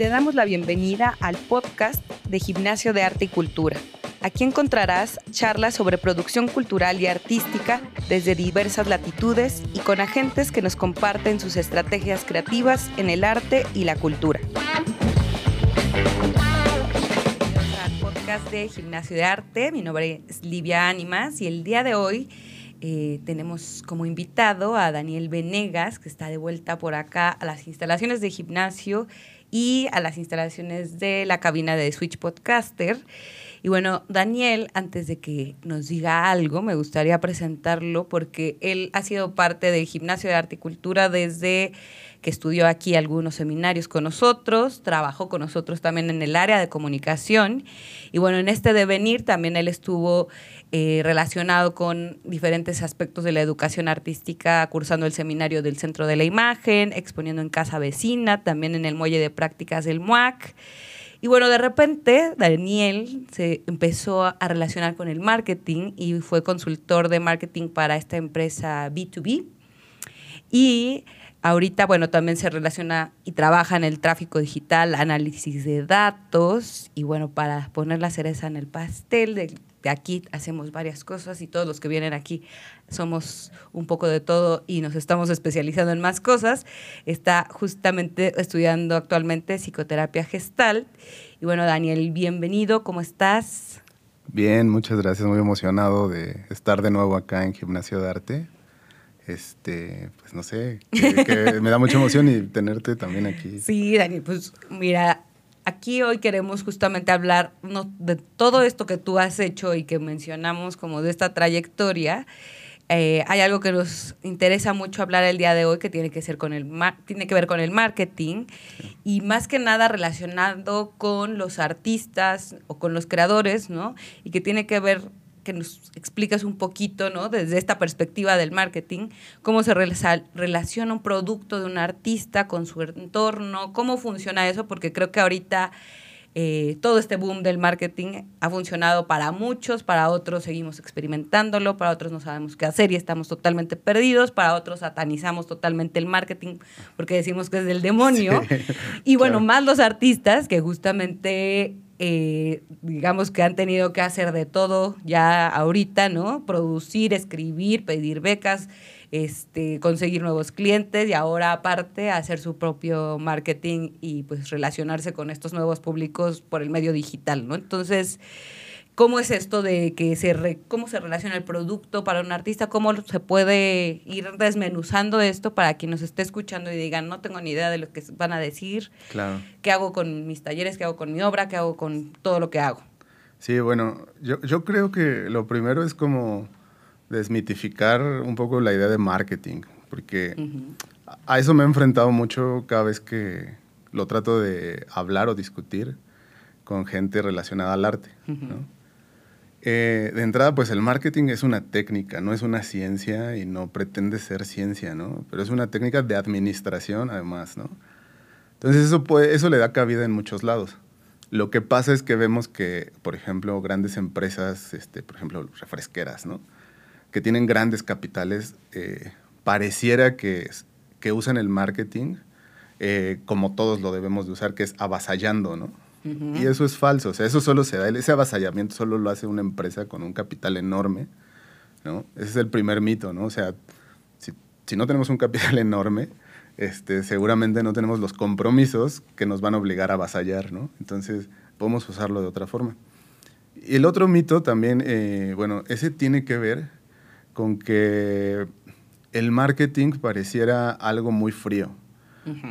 te damos la bienvenida al podcast de Gimnasio de Arte y Cultura. Aquí encontrarás charlas sobre producción cultural y artística desde diversas latitudes y con agentes que nos comparten sus estrategias creativas en el arte y la cultura. Al podcast de Gimnasio de Arte. Mi nombre es Livia Ánimas y el día de hoy eh, tenemos como invitado a Daniel Venegas, que está de vuelta por acá a las instalaciones de gimnasio y a las instalaciones de la cabina de Switch Podcaster. Y bueno, Daniel, antes de que nos diga algo, me gustaría presentarlo porque él ha sido parte del Gimnasio de Arte y Cultura desde que estudió aquí algunos seminarios con nosotros, trabajó con nosotros también en el área de comunicación. Y bueno, en este devenir también él estuvo eh, relacionado con diferentes aspectos de la educación artística, cursando el seminario del Centro de la Imagen, exponiendo en Casa Vecina, también en el Muelle de Prácticas del MUAC. Y bueno, de repente Daniel se empezó a relacionar con el marketing y fue consultor de marketing para esta empresa B2B. Y ahorita, bueno, también se relaciona y trabaja en el tráfico digital, análisis de datos y bueno, para poner la cereza en el pastel de, aquí hacemos varias cosas y todos los que vienen aquí somos un poco de todo y nos estamos especializando en más cosas. Está justamente estudiando actualmente psicoterapia gestal. Y bueno, Daniel, bienvenido, ¿cómo estás? Bien, muchas gracias, muy emocionado de estar de nuevo acá en Gimnasio de Arte. Este, pues no sé, que me da mucha emoción y tenerte también aquí. Sí, Daniel, pues mira, aquí hoy queremos justamente hablar de todo esto que tú has hecho y que mencionamos como de esta trayectoria. Eh, hay algo que nos interesa mucho hablar el día de hoy que tiene que, ser con el tiene que ver con el marketing y más que nada relacionado con los artistas o con los creadores, ¿no? Y que tiene que ver que nos explicas un poquito, ¿no? Desde esta perspectiva del marketing, cómo se relaciona un producto de un artista con su entorno, cómo funciona eso, porque creo que ahorita eh, todo este boom del marketing ha funcionado para muchos, para otros seguimos experimentándolo, para otros no sabemos qué hacer y estamos totalmente perdidos, para otros satanizamos totalmente el marketing porque decimos que es del demonio. y bueno, más los artistas que justamente eh, digamos que han tenido que hacer de todo ya ahorita, ¿no? Producir, escribir, pedir becas, este, conseguir nuevos clientes y ahora aparte hacer su propio marketing y pues relacionarse con estos nuevos públicos por el medio digital, ¿no? Entonces, ¿Cómo es esto de que se cómo se relaciona el producto para un artista? ¿Cómo se puede ir desmenuzando esto para quien nos esté escuchando y digan, no tengo ni idea de lo que van a decir? Claro. ¿Qué hago con mis talleres? ¿Qué hago con mi obra? ¿Qué hago con todo lo que hago? Sí, bueno, yo, yo creo que lo primero es como desmitificar un poco la idea de marketing, porque a eso me he enfrentado mucho cada vez que lo trato de hablar o discutir con gente relacionada al arte. ¿no? Eh, de entrada, pues el marketing es una técnica, no es una ciencia y no pretende ser ciencia, ¿no? Pero es una técnica de administración, además, ¿no? Entonces eso, puede, eso le da cabida en muchos lados. Lo que pasa es que vemos que, por ejemplo, grandes empresas, este, por ejemplo, refresqueras, ¿no? Que tienen grandes capitales, eh, pareciera que, que usan el marketing eh, como todos lo debemos de usar, que es avasallando, ¿no? Y eso es falso, o sea, eso solo se da, ese avasallamiento solo lo hace una empresa con un capital enorme, ¿no? Ese es el primer mito, ¿no? O sea, si, si no tenemos un capital enorme, este, seguramente no tenemos los compromisos que nos van a obligar a avasallar, ¿no? Entonces, podemos usarlo de otra forma. Y el otro mito también, eh, bueno, ese tiene que ver con que el marketing pareciera algo muy frío,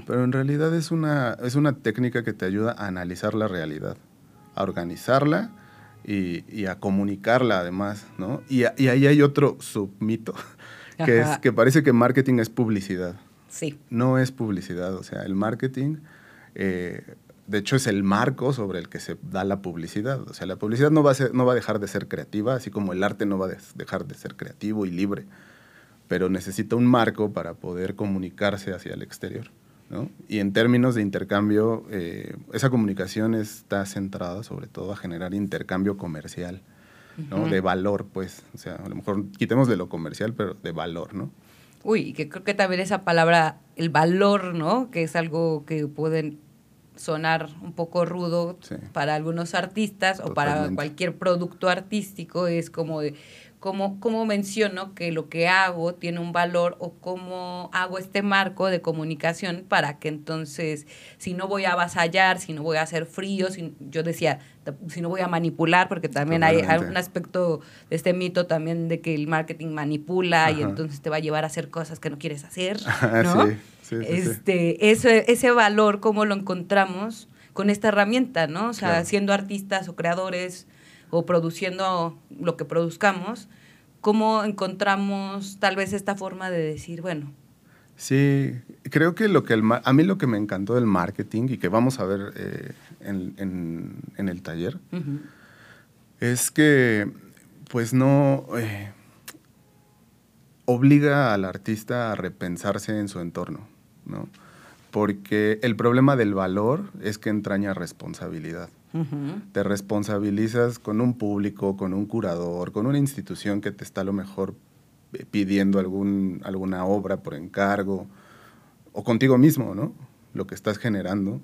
pero en realidad es una, es una técnica que te ayuda a analizar la realidad, a organizarla y, a comunicarla además, ¿no? Y, ahí hay otro submito, que es que parece que marketing es publicidad. Sí. No es publicidad, o sea, el marketing... Eh, de hecho, es el marco sobre el que se da la publicidad. O sea, la publicidad no va, a no va a dejar de ser creativa, así como el arte no va a dejar de ser creativo y libre, pero necesita un marco para poder comunicarse hacia el exterior. Y en términos de intercambio, eh, esa comunicación está centrada sobre todo a generar intercambio comercial, ¿no? De valor, pues. O sea, a lo mejor quitemos de lo comercial, pero de valor, ¿no? Uy, que creo que también esa palabra, el valor, ¿no? Que es algo que pueden sonar un poco rudo para algunos artistas o para cualquier producto artístico, es como de cómo, cómo menciono que lo que hago tiene un valor o cómo hago este marco de comunicación para que entonces, si no voy a avasallar, si no voy a hacer frío, si, yo decía, si no voy a manipular, porque también hay, un aspecto de este mito también de que el marketing manipula y entonces te va a llevar a hacer cosas que no quieres hacer, ¿no? este, Ese, ese valor, ¿cómo lo encontramos? con esta herramienta, ¿no? O sea, siendo artistas o creadores, o produciendo lo que produzcamos, ¿cómo encontramos tal vez esta forma de decir, bueno? Sí, creo que, lo que el, a mí lo que me encantó del marketing y que vamos a ver eh, en, el taller es que pues no eh, obliga al artista a repensarse en su entorno, ¿no? Porque el problema del valor es que entraña responsabilidad. Te responsabilizas con un público, con un curador, con una institución que te está a lo mejor eh, pidiendo algún, alguna obra por encargo, o contigo mismo, ¿no? Lo que estás generando.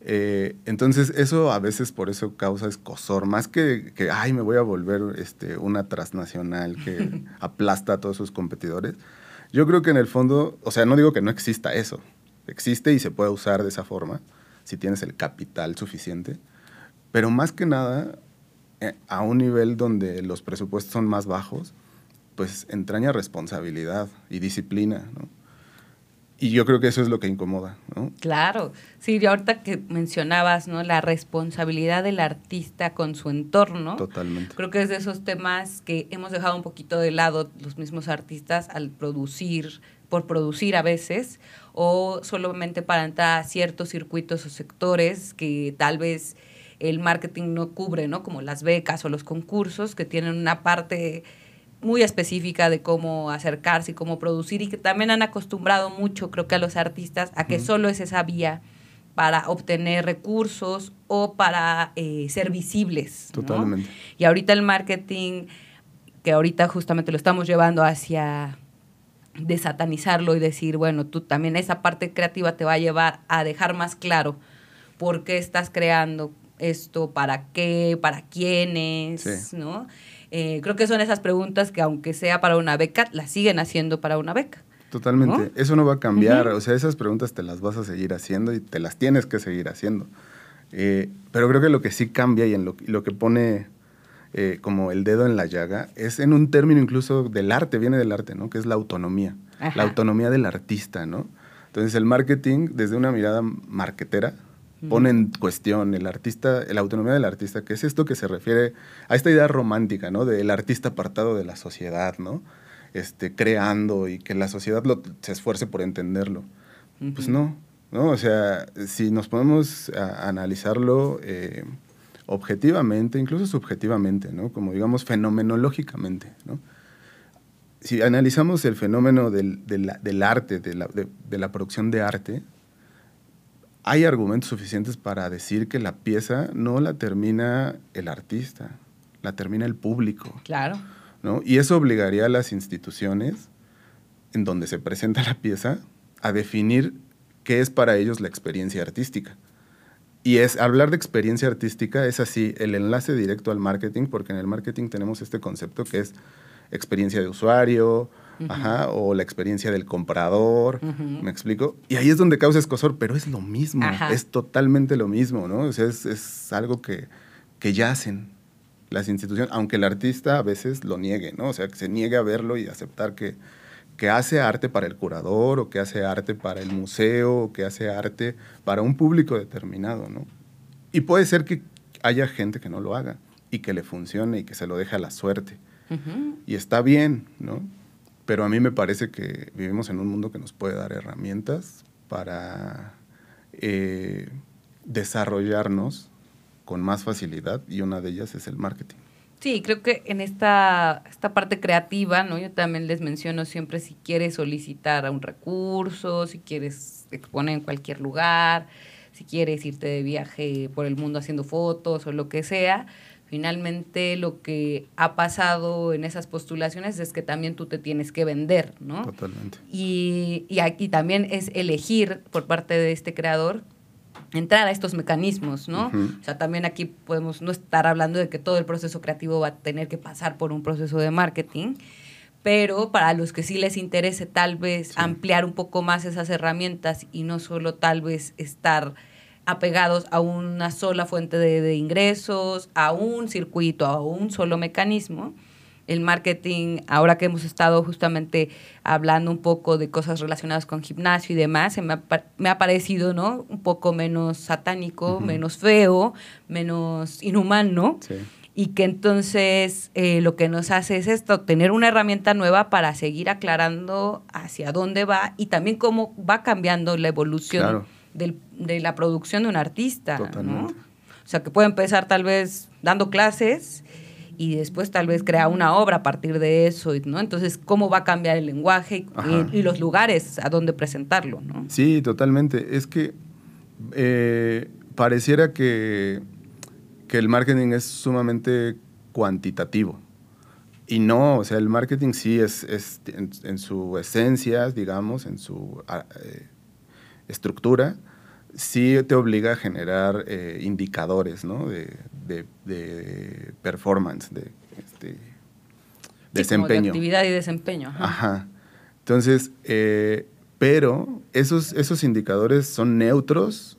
Eh, entonces, eso a veces por eso causa escosor, más que, que, ay, me voy a volver este, una transnacional que aplasta a todos sus competidores. Yo creo que en el fondo, o sea, no digo que no exista eso, existe y se puede usar de esa forma, si tienes el capital suficiente, pero más que nada, eh, a un nivel donde los presupuestos son más bajos, pues entraña responsabilidad y disciplina, ¿no? Y yo creo que eso es lo que incomoda, ¿no? Claro, sí, ahorita que mencionabas, ¿no? La responsabilidad del artista con su entorno. Totalmente. Creo que es de esos temas que hemos dejado un poquito de lado los mismos artistas al producir, por producir a veces, o solamente para entrar a ciertos circuitos o sectores que tal vez el marketing no cubre, ¿no? Como las becas o los concursos que tienen una parte muy específica de cómo acercarse y cómo producir y que también han acostumbrado mucho, creo que a los artistas, a que solo es esa vía para obtener recursos o para eh, ser visibles. Totalmente. Y ahorita el marketing, que ahorita justamente lo estamos llevando hacia desatanizarlo y decir, bueno, tú también esa parte creativa te va a llevar a dejar más claro por qué estás creando, esto, para qué, para quiénes, ¿no? Eh, creo que son esas preguntas que aunque sea para una beca, las siguen haciendo para una beca. Totalmente, eso no va a cambiar, o sea, esas preguntas te las vas a seguir haciendo y te las tienes que seguir haciendo. Eh, pero creo que lo que sí cambia y en lo, lo que pone eh, como el dedo en la llaga es en un término incluso del arte, viene del arte, ¿no? Que es la autonomía, la autonomía del artista, ¿no? Entonces el marketing, desde una mirada marketera, pone en cuestión el artista, la autonomía del artista, que es esto que se refiere a esta idea romántica, ¿no? Del artista apartado de la sociedad, ¿no? Este, creando y que la sociedad se esfuerce por entenderlo. Pues no, ¿no? O sea, si nos ponemos a, analizarlo eh, objetivamente, incluso subjetivamente, ¿no? Como digamos fenomenológicamente, ¿no? Si analizamos el fenómeno del, arte, de la, de la producción de arte, hay argumentos suficientes para decir que la pieza no la termina el artista, la termina el público. Claro. ¿no? Y eso obligaría a las instituciones en donde se presenta la pieza a definir qué es para ellos la experiencia artística. Y es hablar de experiencia artística es así, el enlace directo al marketing, porque en el marketing tenemos este concepto que es experiencia de usuario, Ajá, o la experiencia del comprador, ¿me explico? Y ahí es donde causa escosor, pero es lo mismo, es totalmente lo mismo, ¿no? O sea, es, algo que, que ya hacen las instituciones, aunque el artista a veces lo niegue, ¿no? O sea, que se niegue a verlo y aceptar que, que hace arte para el curador, o que hace arte para el museo, o que hace arte para un público determinado, ¿no? Y puede ser que haya gente que no lo haga y que le funcione y que se lo deje a la suerte. Y está bien, ¿no? Pero a mí me parece que vivimos en un mundo que nos puede dar herramientas para eh, desarrollarnos con más facilidad y una de ellas es el marketing. Sí, creo que en esta, esta parte creativa, ¿no? Yo también les menciono siempre si quieres solicitar un recurso, si quieres exponer en cualquier lugar, si quieres irte de viaje por el mundo haciendo fotos o lo que sea, Finalmente lo que ha pasado en esas postulaciones es que también tú te tienes que vender, ¿no? Totalmente. Y, y aquí también es elegir por parte de este creador entrar a estos mecanismos, ¿no? O sea, también aquí podemos no estar hablando de que todo el proceso creativo va a tener que pasar por un proceso de marketing, pero para los que sí les interese tal vez ampliar un poco más esas herramientas y no solo tal vez estar apegados a una sola fuente de, de ingresos, a un circuito, a un solo mecanismo, el marketing, ahora que hemos estado justamente hablando un poco de cosas relacionadas con gimnasio y demás, me ha, me ha parecido, ¿no? Un poco menos satánico, menos feo, menos inhumano. Y que entonces eh, lo que nos hace es esto, tener una herramienta nueva para seguir aclarando hacia dónde va y también cómo va cambiando la evolución de la producción de un artista. ¿no? O sea, que puede empezar tal vez dando clases y después tal vez crea una obra a partir de eso, ¿no? Entonces, ¿cómo va a cambiar el lenguaje y, los lugares a donde presentarlo, ¿no? Sí, totalmente. Es que eh, pareciera que, que el marketing es sumamente cuantitativo. Y no, o sea, el marketing sí es, es en, su esencia, digamos, en su ah, eh, estructura, sí te obliga a generar eh, indicadores ¿no? de, de, performance, de este, desempeño. de actividad y desempeño. Ajá. Entonces, eh, pero esos, esos indicadores son neutros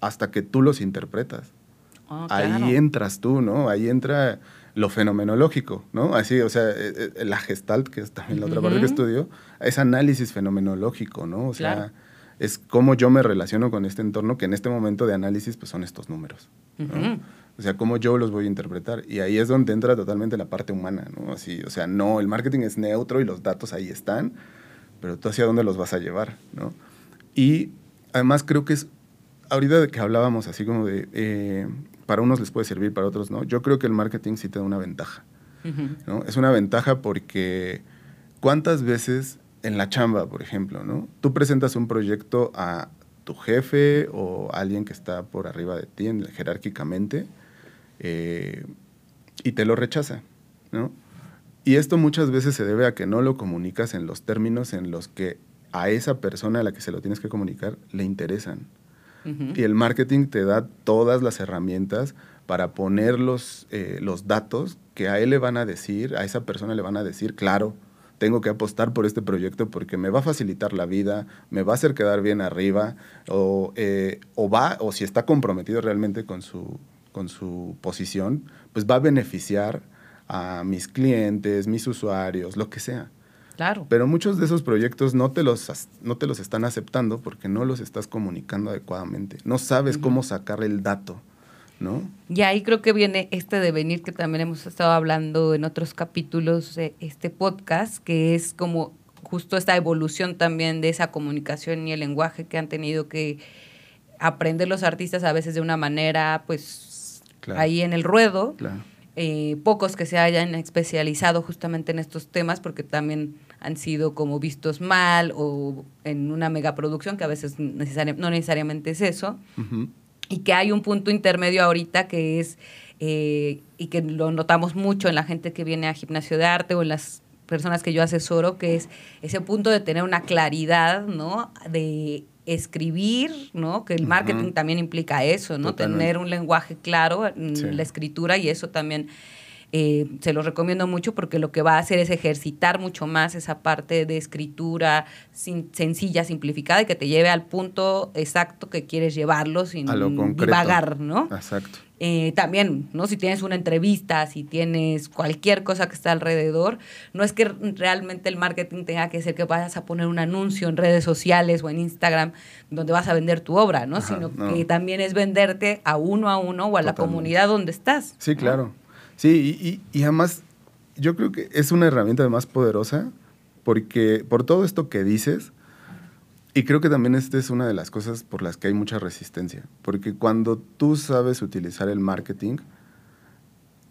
hasta que tú los interpretas. Ah, Ahí entras tú, ¿no? Ahí entra lo fenomenológico, ¿no? Así, o sea, eh, la gestalt, que es también la otra parte que estudio, es análisis fenomenológico, ¿no? O sea, es cómo yo me relaciono con este entorno, que en este momento de análisis pues son estos números. O sea, cómo yo los voy a interpretar. Y ahí es donde entra totalmente la parte humana, ¿no? Así, o sea, no, el marketing es neutro y los datos ahí están, pero tú hacia dónde los vas a llevar, ¿no? Y además creo que es, ahorita que hablábamos así como de, eh, para unos les puede servir, para otros no, yo creo que el marketing sí te da una ventaja, ¿no? Es una ventaja porque ¿cuántas veces en la chamba, por ejemplo, ¿no? Tú presentas un proyecto a tu jefe o alguien que está por arriba de ti jerárquicamente eh, y te lo rechaza, ¿no? Y esto muchas veces se debe a que no lo comunicas en los términos en los que a esa persona a la que se lo tienes que comunicar le interesan. Y el marketing te da todas las herramientas para poner los, eh, los datos que a él le van a decir, a esa persona le van a decir, claro, tengo que apostar por este proyecto porque me va a facilitar la vida, me va a hacer quedar bien arriba, o, eh, o va, o si está comprometido realmente con su, con su posición, pues va a beneficiar a mis clientes, mis usuarios, lo que sea. Claro. Pero muchos de esos proyectos no te los, no te los están aceptando porque no los estás comunicando adecuadamente. No sabes cómo sacar el dato y ahí creo que viene este devenir que también hemos estado hablando en otros capítulos de este podcast, que es como justo esta evolución también de esa comunicación y el lenguaje que han tenido que aprender los artistas a veces de una manera, pues, ahí en el ruedo. Eh, pocos que se hayan especializado justamente en estos temas porque también han sido como vistos mal o en una megaproducción que a veces no necesariamente es eso y que hay un punto intermedio ahorita que es, eh, y que lo notamos mucho en la gente que viene a gimnasio de arte o en las personas que yo asesoro, que es ese punto de tener una claridad, ¿no? De escribir, ¿no? Que el marketing también implica eso, ¿no? Tener un lenguaje claro en la escritura y eso también eh, se los recomiendo mucho porque lo que va a hacer es ejercitar mucho más esa parte de escritura sencilla, simplificada y que te lleve al punto exacto que quieres llevarlo sin divagar, ¿no? Exacto. Eh, también, ¿no? Si tienes una entrevista, si tienes cualquier cosa que está alrededor, no es que realmente el marketing tenga que ser que vayas a poner un anuncio en redes sociales o en Instagram donde vas a vender tu obra, ¿no? Sino que también es venderte a uno a uno o a la comunidad donde estás. Sí, claro. Sí, y, además yo creo que es una herramienta más poderosa porque por todo esto que dices, y creo que también esta es una de las cosas por las que hay mucha resistencia, porque cuando tú sabes utilizar el marketing,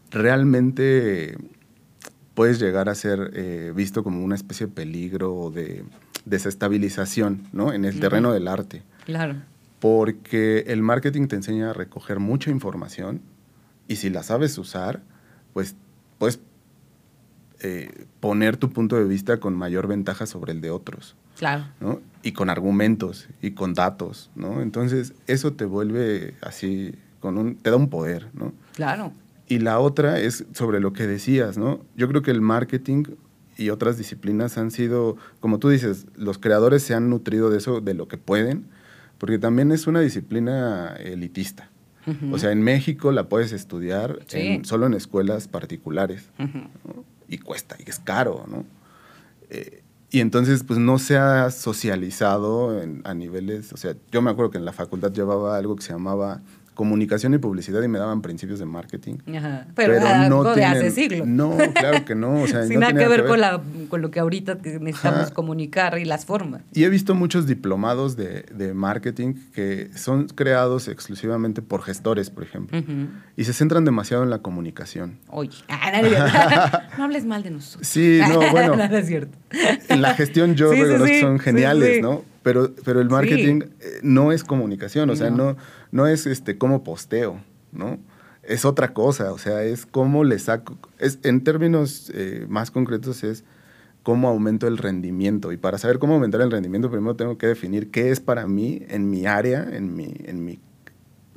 realmente puedes llegar a ser eh, visto como una especie de peligro o de desestabilización ¿no? en el terreno del arte. Claro. Porque el marketing te enseña a recoger mucha información y si la sabes usar, pues puedes eh, poner tu punto de vista con mayor ventaja sobre el de otros. Claro. ¿no? Y con argumentos y con datos, ¿no? Entonces, eso te vuelve así, con un, te da un poder, ¿no? Claro. Y la otra es sobre lo que decías, ¿no? Yo creo que el marketing y otras disciplinas han sido, como tú dices, los creadores se han nutrido de eso, de lo que pueden, porque también es una disciplina elitista. O sea, en México la puedes estudiar solo en escuelas particulares. Y cuesta, y es caro, ¿no? Eh, y entonces, pues no se ha socializado a niveles, o sea, yo me acuerdo que en la facultad llevaba algo que se llamaba comunicación y publicidad y me daban principios de marketing. Ajá. Pero, no de hace siglos. No, claro que no. O sea, Sin nada que ver, Con, la, con, lo que ahorita necesitamos comunicar y las formas. Y he visto muchos diplomados de, de marketing que son creados exclusivamente por gestores, por ejemplo, y se centran demasiado en la comunicación. Oye, no hables mal de nosotros. Sí, no, bueno. no, es cierto. En la gestión yo sí, que son geniales, ¿no? Pero, pero el marketing eh, no es comunicación, o sea, no, no es este cómo posteo, ¿no? Es otra cosa, o sea, es cómo le saco, es, en términos eh, más concretos es cómo aumento el rendimiento. Y para saber cómo aumentar el rendimiento, primero tengo que definir qué es para mí, en mi área, en mi, en mi,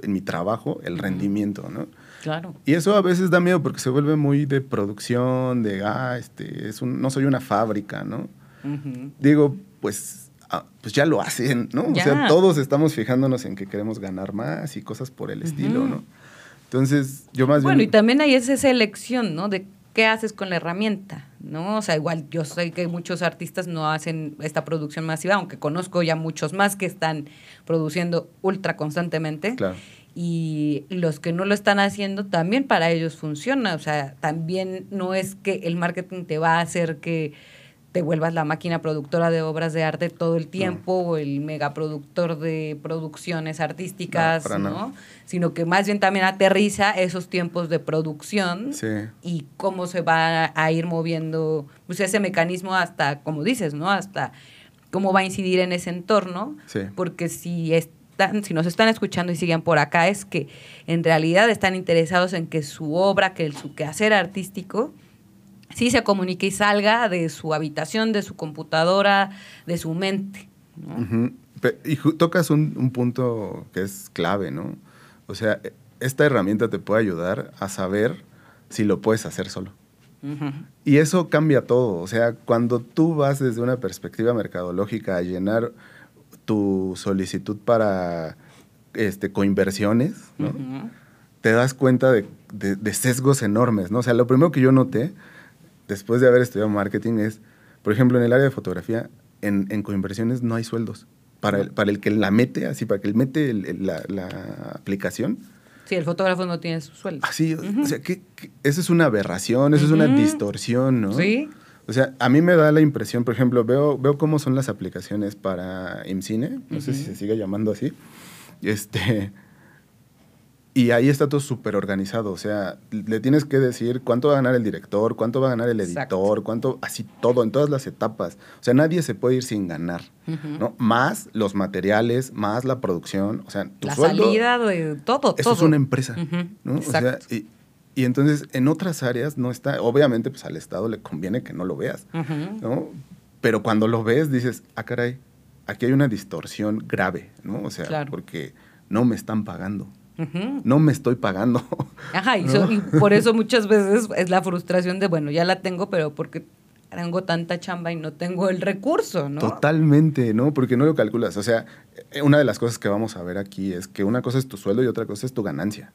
en mi trabajo, el rendimiento, ¿no? Claro. Y eso a veces da miedo porque se vuelve muy de producción, de, ah, este, es un, no soy una fábrica, ¿no? Digo, pues Ah, pues ya lo hacen, ¿no? O sea, todos estamos fijándonos en que queremos ganar más y cosas por el estilo, ¿no? Entonces, yo más bien... Bueno, y también hay esa elección, ¿no? De qué haces con la herramienta, ¿no? O sea, igual yo sé que muchos artistas no hacen esta producción masiva, aunque conozco ya muchos más que están produciendo ultra constantemente. Claro. Y los que no lo están haciendo, también para ellos funciona. O sea, también no es que el marketing te va a hacer que te vuelvas la máquina productora de obras de arte todo el tiempo o el megaproductor de producciones artísticas, ¿no? Sino que más bien también aterriza esos tiempos de producción y cómo se va a ir moviendo pues ese mecanismo hasta, como dices, ¿no? Hasta cómo va a incidir en ese entorno. Porque si están, si nos están escuchando y siguen por acá, es que en realidad están interesados en que su obra, que su quehacer artístico sí se comunique y salga de su habitación, de su computadora, de su mente. Y tocas un, punto que es clave, ¿no? O sea, esta herramienta te puede ayudar a saber si lo puedes hacer solo. Y eso cambia todo. O sea, cuando tú vas desde una perspectiva mercadológica a llenar tu solicitud para este, coinversiones, ¿no? te das cuenta de, de, sesgos enormes, ¿no? O sea, lo primero que yo noté después de haber estudiado marketing es, por ejemplo, en el área de fotografía, en, en coinversiones no hay sueldos. Para el, para el que la mete, así, para que él mete la, la, aplicación. Sí, el fotógrafo no tiene su sueldo. Así, o sea, que, eso es una aberración, eso es una distorsión, ¿no? Sí. O sea, a mí me da la impresión, por ejemplo, veo, veo cómo son las aplicaciones para IMCINE, no sé si se sigue llamando así. Este, y ahí está todo súper organizado, o sea, le tienes que decir cuánto va a ganar el director, cuánto va a ganar el editor, cuánto, así todo, en todas las etapas. O sea, nadie se puede ir sin ganar, ¿no? Más los materiales, más la producción, o sea, tu la sueldo, salida de todo, Eso es una empresa, ¿no? O sea, y, y, entonces en otras áreas no está, obviamente pues al Estado le conviene que no lo veas, ¿no? Pero cuando lo ves dices, ah, caray, aquí hay una distorsión grave, ¿no? O sea, porque no me están pagando. No me estoy pagando. Ajá, y, por eso muchas veces es la frustración de, bueno, ya la tengo, pero porque tengo tanta chamba y no tengo el recurso, ¿no? Totalmente, ¿no? Porque no lo calculas. O sea, eh, una de las cosas que vamos a ver aquí es que una cosa es tu sueldo y otra cosa es tu ganancia.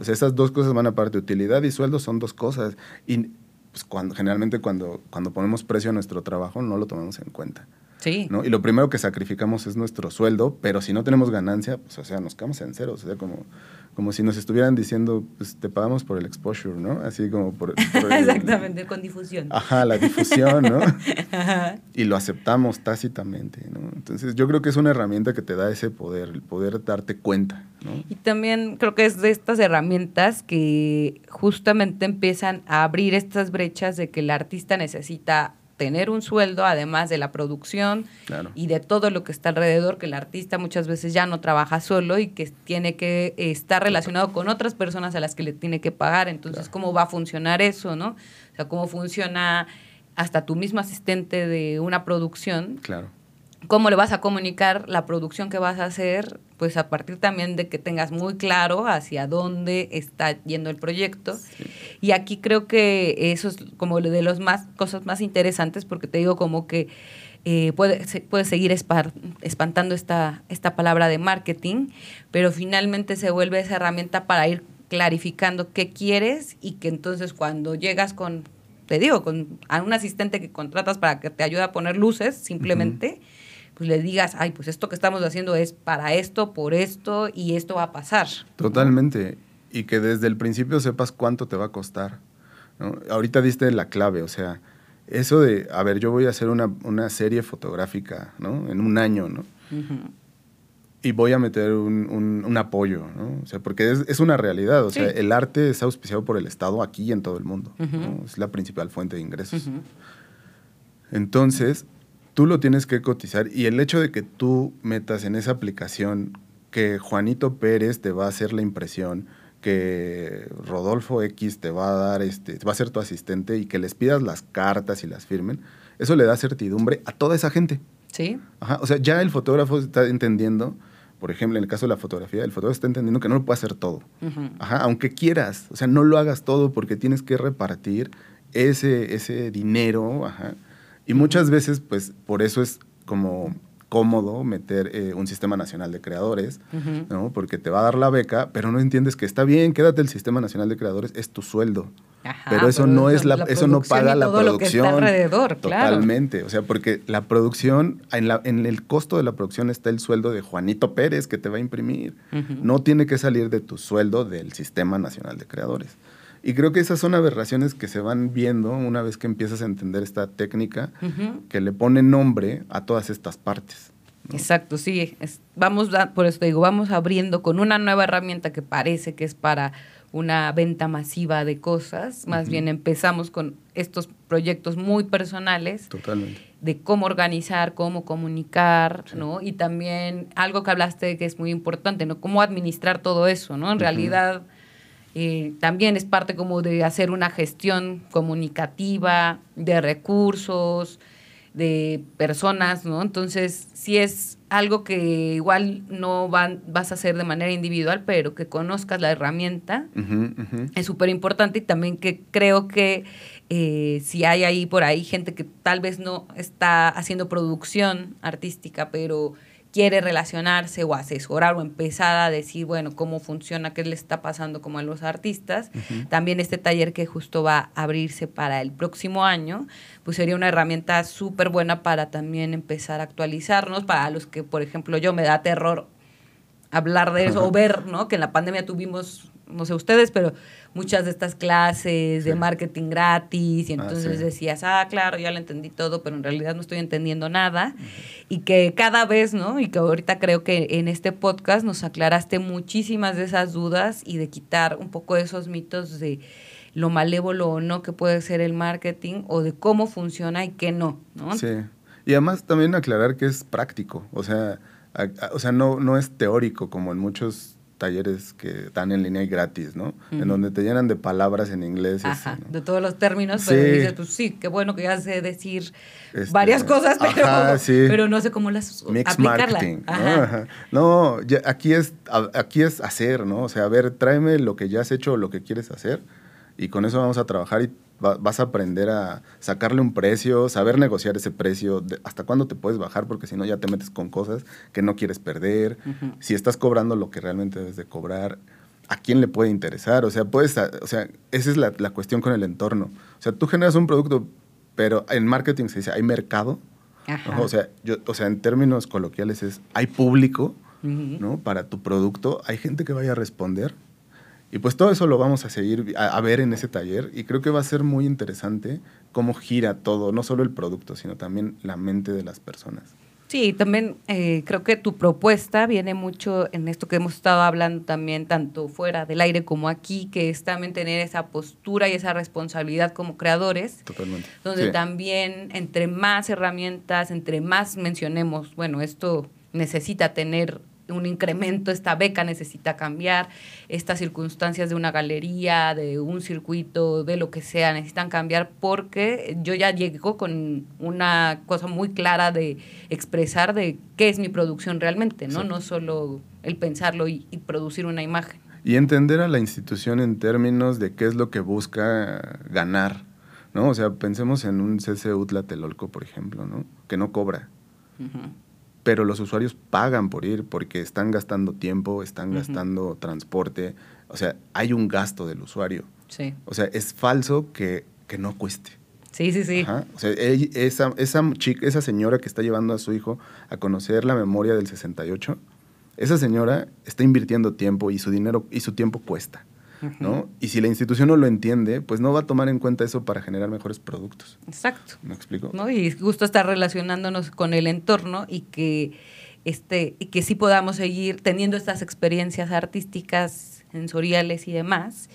O sea, esas dos cosas van aparte. Utilidad y sueldo son dos cosas. Y pues, cuando, generalmente cuando, cuando ponemos precio a nuestro trabajo no lo tomamos en cuenta. Sí. ¿no? Y lo primero que sacrificamos es nuestro sueldo, pero si no tenemos ganancia, pues, o sea, nos quedamos en cero. O sea, como, como si nos estuvieran diciendo, pues te pagamos por el exposure, ¿no? Así como por... Exactamente, con difusión. Ajá, la difusión, ¿no? Y lo aceptamos tácitamente, ¿no? Entonces, yo creo que es una herramienta que te da ese poder, el poder darte cuenta, ¿no? Y también creo que es de estas herramientas que justamente empiezan a abrir estas brechas de que el artista necesita tener un sueldo, además de la producción y de todo lo que está alrededor, que el artista muchas veces ya no trabaja solo y que tiene que estar relacionado con otras personas a las que le tiene que pagar. Entonces, ¿cómo va a funcionar eso, no? O sea, ¿cómo funciona hasta tu mismo asistente de una producción? Claro cómo le vas a comunicar la producción que vas a hacer, pues a partir también de que tengas muy claro hacia dónde está yendo el proyecto. Y aquí creo que eso es como de las más cosas más interesantes, porque te digo como que eh, puede, puede seguir espantando esta, esta palabra de marketing, pero finalmente se vuelve esa herramienta para ir clarificando qué quieres y que entonces cuando llegas con, te digo, con a un asistente que contratas para que te ayude a poner luces simplemente, pues le digas, ay, pues esto que estamos haciendo es para esto, por esto, y esto va a pasar. Totalmente. Y que desde el principio sepas cuánto te va a costar. Ahorita diste la clave, o sea, eso de, a ver, yo voy a hacer una, serie fotográfica, ¿no? En un año, ¿no? Y voy a meter un, apoyo, ¿no? O sea, porque es, una realidad. O sea, el arte es auspiciado por el Estado aquí y en todo el mundo. Es la principal fuente de ingresos. Entonces, tú lo tienes que cotizar y el hecho de que tú metas en esa aplicación que Juanito Pérez te va a hacer la impresión, que Rodolfo X te va a dar, este, va a ser tu asistente y que les pidas las cartas y las firmen, eso le da certidumbre a toda esa gente. Sí. Ajá, o sea, ya el fotógrafo está entendiendo, por ejemplo, en el caso de la fotografía, el fotógrafo está entendiendo que no lo puede hacer todo. Ajá, aunque quieras, o sea, no lo hagas todo porque tienes que repartir ese, ese dinero, ajá, y muchas veces, pues, por eso es como cómodo meter eh, un sistema nacional de creadores, ¿no? Porque te va a dar la beca, pero no entiendes que está bien, quédate el sistema nacional de creadores, es tu sueldo. pero eso no es la, eso no paga la producción. alrededor, Totalmente, o sea, porque la producción, en, la, en el costo de la producción está el sueldo de Juanito Pérez que te va a imprimir. No tiene que salir de tu sueldo del sistema nacional de creadores. Y creo que esas son aberraciones que se van viendo una vez que empiezas a entender esta técnica que le pone nombre a todas estas partes. Exacto, sí. vamos, por eso te digo, vamos abriendo con una nueva herramienta que parece que es para una venta masiva de cosas. Más bien empezamos con estos proyectos muy personales. Totalmente. De cómo organizar, cómo comunicar, ¿no? Y también algo que hablaste que es muy importante, ¿no? Cómo administrar todo eso, ¿no? En realidad eh, también es parte como de hacer una gestión comunicativa de recursos, de personas, ¿no? Entonces, sí es algo que igual no van, vas a hacer de manera individual, pero que conozcas la herramienta es súper importante y también que creo que eh, si hay ahí por ahí gente que tal vez no está haciendo producción artística, pero quiere relacionarse o asesorar o empezar a decir, bueno, cómo funciona, qué le está pasando como a los artistas. También este taller que justo va a abrirse para el próximo año, pues sería una herramienta súper buena para también empezar a actualizarnos, para los que, por ejemplo, yo me da terror hablar de eso o ver, ¿no? Que en la pandemia tuvimos, no sé ustedes, pero muchas de estas clases de marketing gratis y ah, entonces decías, ah, claro, ya lo entendí todo, pero en realidad no estoy entendiendo nada. Y que cada vez, ¿no? Y que ahorita creo que en este podcast nos aclaraste muchísimas de esas dudas y de quitar un poco de esos mitos de lo malévolo o no que puede ser el marketing o de cómo funciona y qué no, ¿no? Sí. Y además también aclarar que es práctico, o sea, o sea, no, no es teórico como en muchos talleres que están en línea y gratis, ¿no? En donde te llenan de palabras en inglés. Ajá, de todos los términos, pero dices, pues sí, qué bueno que ya sé decir este, varias cosas, pero, pero no sé cómo las Mix Marketing, ¿no? no aquí, es, aquí es hacer, ¿no? O sea, a ver, tráeme lo que ya has hecho o lo que quieres hacer y con eso vamos a trabajar y vas a aprender a sacarle un precio, saber negociar ese precio, hasta cuándo te puedes bajar, porque si no ya te metes con cosas que no quieres perder, si estás cobrando lo que realmente debes de cobrar, a quién le puede interesar, o sea, puedes, o sea, esa es la, cuestión con el entorno. O sea, tú generas un producto, pero en marketing se dice, hay mercado, o sea, yo, o sea, en términos coloquiales es, hay público, ¿no? Para tu producto, hay gente que vaya a responder, y pues todo eso lo vamos a seguir a, ver en ese taller y creo que va a ser muy interesante cómo gira todo, no solo el producto, sino también la mente de las personas. Sí, también eh, creo que tu propuesta viene mucho en esto que hemos estado hablando también, tanto fuera del aire como aquí, que es también tener esa postura y esa responsabilidad como creadores. Totalmente. Donde también entre más herramientas, entre más mencionemos, bueno, esto necesita tener un incremento, esta beca necesita cambiar, estas circunstancias de una galería, de un circuito, de lo que sea, necesitan cambiar porque yo ya llego con una cosa muy clara de expresar de qué es mi producción realmente, ¿no? No solo el pensarlo y, producir una imagen. Y entender a la institución en términos de qué es lo que busca ganar, ¿no? O sea, pensemos en un CCU Tlatelolco, por ejemplo, ¿no? Que no cobra pero los usuarios pagan por ir porque están gastando tiempo, están gastando transporte, o sea, hay un gasto del usuario. Sí. O sea, es falso que, no cueste. Sí, sí, sí. O sea, esa, esa, chica, esa señora que está llevando a su hijo a conocer la memoria del 68, esa señora está invirtiendo tiempo y su dinero y su tiempo cuesta. ¿No? Y si la institución no lo entiende, pues no va a tomar en cuenta eso para generar mejores productos. Exacto. ¿Me explico? ¿No? Y justo estar relacionándonos con el entorno y que, este, y que sí podamos seguir teniendo estas experiencias artísticas, sensoriales y demás.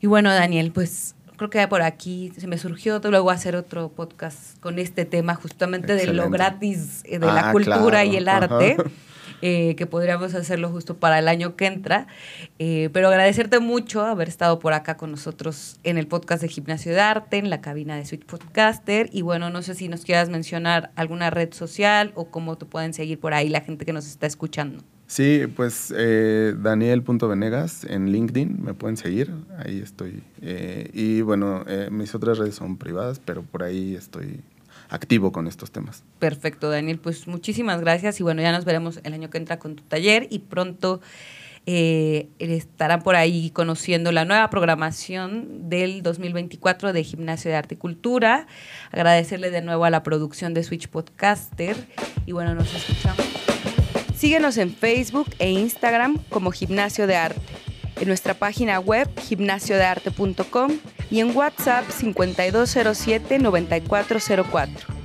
Y bueno, Daniel, pues creo que por aquí se me surgió luego hacer otro podcast con este tema justamente de lo gratis eh, de la ah, cultura y el arte. Eh, que podríamos hacerlo justo para el año que entra. Eh, pero agradecerte mucho haber estado por acá con nosotros en el podcast de Gimnasio de Arte, en la cabina de Switch Podcaster. Y bueno, no sé si nos quieras mencionar alguna red social o cómo te pueden seguir por ahí la gente que nos está escuchando. Sí, pues eh, Daniel.venegas en LinkedIn, me pueden seguir, ahí estoy. Eh, y bueno, mis otras redes son privadas, pero por ahí estoy activo con estos temas. Perfecto, Daniel. Pues muchísimas gracias y bueno, ya nos veremos el año que entra con tu taller y pronto eh, estarán por ahí conociendo la nueva programación del 2024 de Gimnasio de Arte y Cultura. Agradecerle de nuevo a la producción de Switch Podcaster y bueno, nos escuchamos. Síguenos en Facebook e Instagram como Gimnasio de Arte, en nuestra página web gimnasiodearte.com y en WhatsApp 5207-9404.